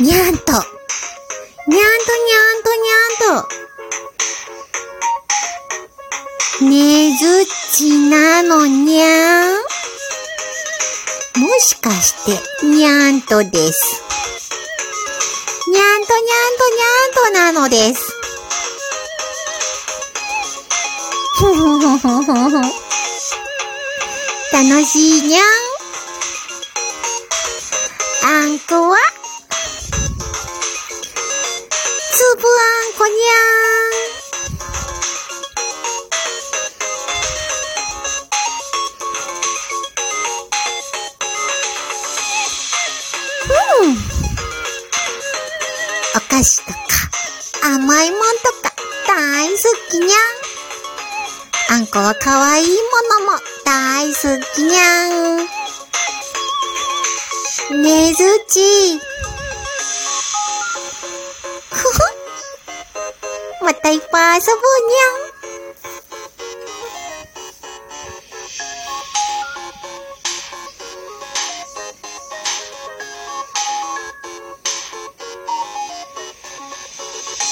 にゃんと。にゃんとにゃんとにゃんと。ねずっちなのにゃん。もしかして、にゃんとです。にゃんとにゃんとにゃんとなのです。ふふふふふふ。楽しいにゃん。あんこは？ぶあんこにゃん。うん。お菓子とか甘いもんとか大好きにゃん。あんこは可愛いものも大好きにゃん。ねずち。带把小姑娘。